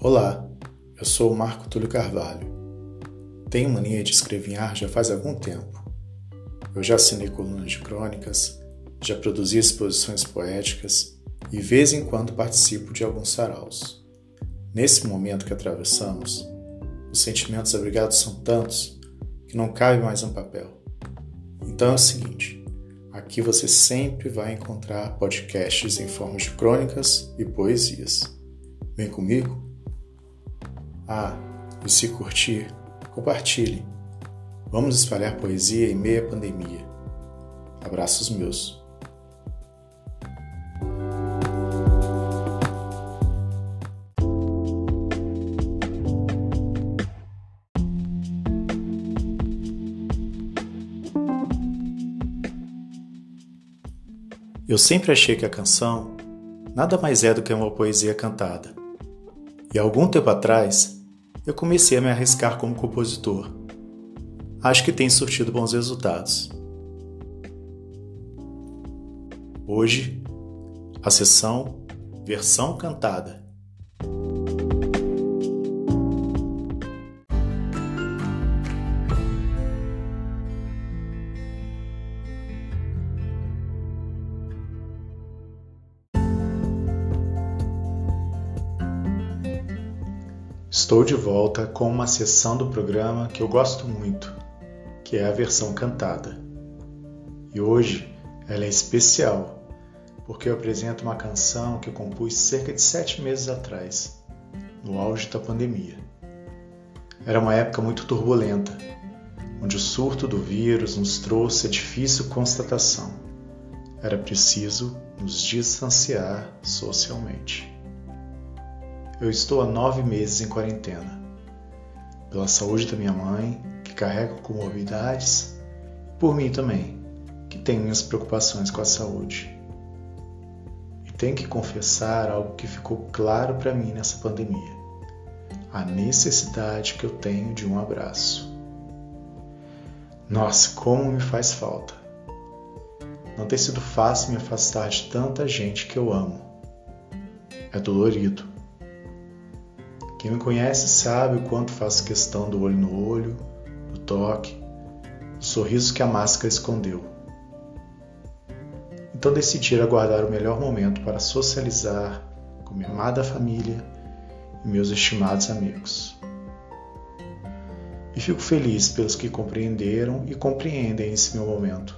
Olá, eu sou o Marco Túlio Carvalho. Tenho mania de escrever já faz algum tempo. Eu já assinei colunas de crônicas, já produzi exposições poéticas e, vez em quando, participo de alguns saraus. Nesse momento que atravessamos, os sentimentos abrigados são tantos que não cabe mais um papel. Então é o seguinte: aqui você sempre vai encontrar podcasts em forma de crônicas e poesias. Vem comigo? Ah, e se curtir, compartilhe. Vamos espalhar poesia em meia pandemia. Abraços meus. Eu sempre achei que a canção nada mais é do que uma poesia cantada. E algum tempo atrás, eu comecei a me arriscar como compositor. Acho que tem surtido bons resultados. Hoje, a sessão Versão Cantada. Estou de volta com uma sessão do programa que eu gosto muito, que é a versão cantada. E hoje ela é especial, porque eu apresento uma canção que compus cerca de sete meses atrás, no auge da pandemia. Era uma época muito turbulenta, onde o surto do vírus nos trouxe a difícil constatação: era preciso nos distanciar socialmente. Eu estou há nove meses em quarentena. Pela saúde da minha mãe, que carrega comorbidades, e por mim também, que tenho minhas preocupações com a saúde. E tenho que confessar algo que ficou claro para mim nessa pandemia: a necessidade que eu tenho de um abraço. Nossa, como me faz falta! Não tem sido fácil me afastar de tanta gente que eu amo. É dolorido quem me conhece sabe o quanto faço questão do olho no olho, do toque, do sorriso que a máscara escondeu. Então decidi aguardar o melhor momento para socializar com minha amada família e meus estimados amigos. E fico feliz pelos que compreenderam e compreendem esse meu momento.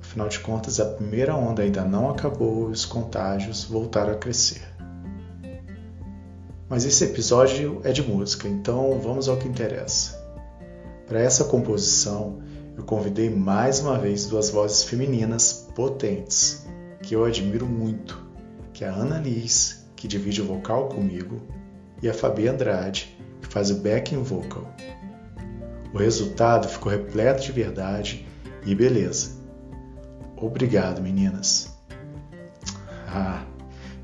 Afinal de contas, a primeira onda ainda não acabou e os contágios voltaram a crescer. Mas esse episódio é de música, então vamos ao que interessa. Para essa composição, eu convidei mais uma vez duas vozes femininas potentes, que eu admiro muito, que é a Ana Liz, que divide o vocal comigo, e a Fabi Andrade, que faz o backing vocal. O resultado ficou repleto de verdade e beleza. Obrigado, meninas. Ah,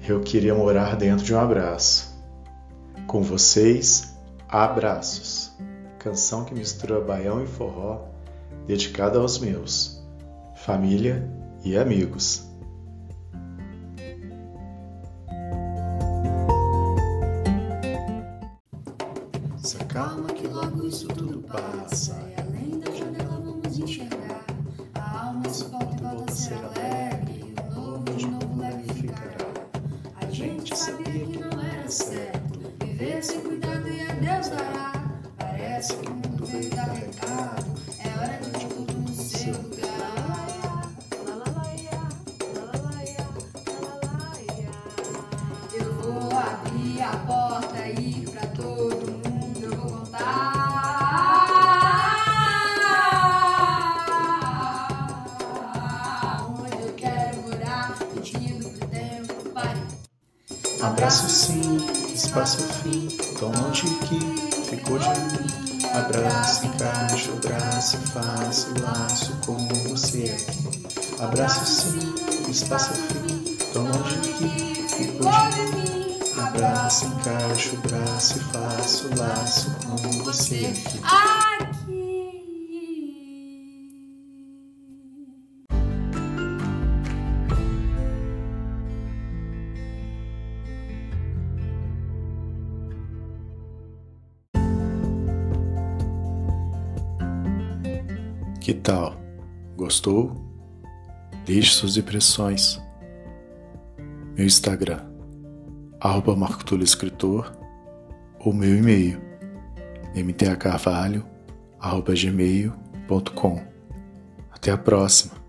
eu queria morar dentro de um abraço. Com vocês, Abraços, canção que mistura baião e forró, dedicada aos meus, família e amigos. Se calma que logo isso tudo passa, e além da janela vamos enxergar, a alma se volta e volta a ser alegre, Abraço sim espaço fim, tão longe que ficou de mim. Abraço, encaixa o braço, faço laço com você. Abraço sim, espaço fim, tão longe que ficou de mim. Abraço, encaixa o braço faço laço com você. Que tal? Gostou? Deixe suas impressões. Meu Instagram, arroba Marco Túlio Escritor, ou meu e-mail, mthcarvalho.gmail.com. Até a próxima!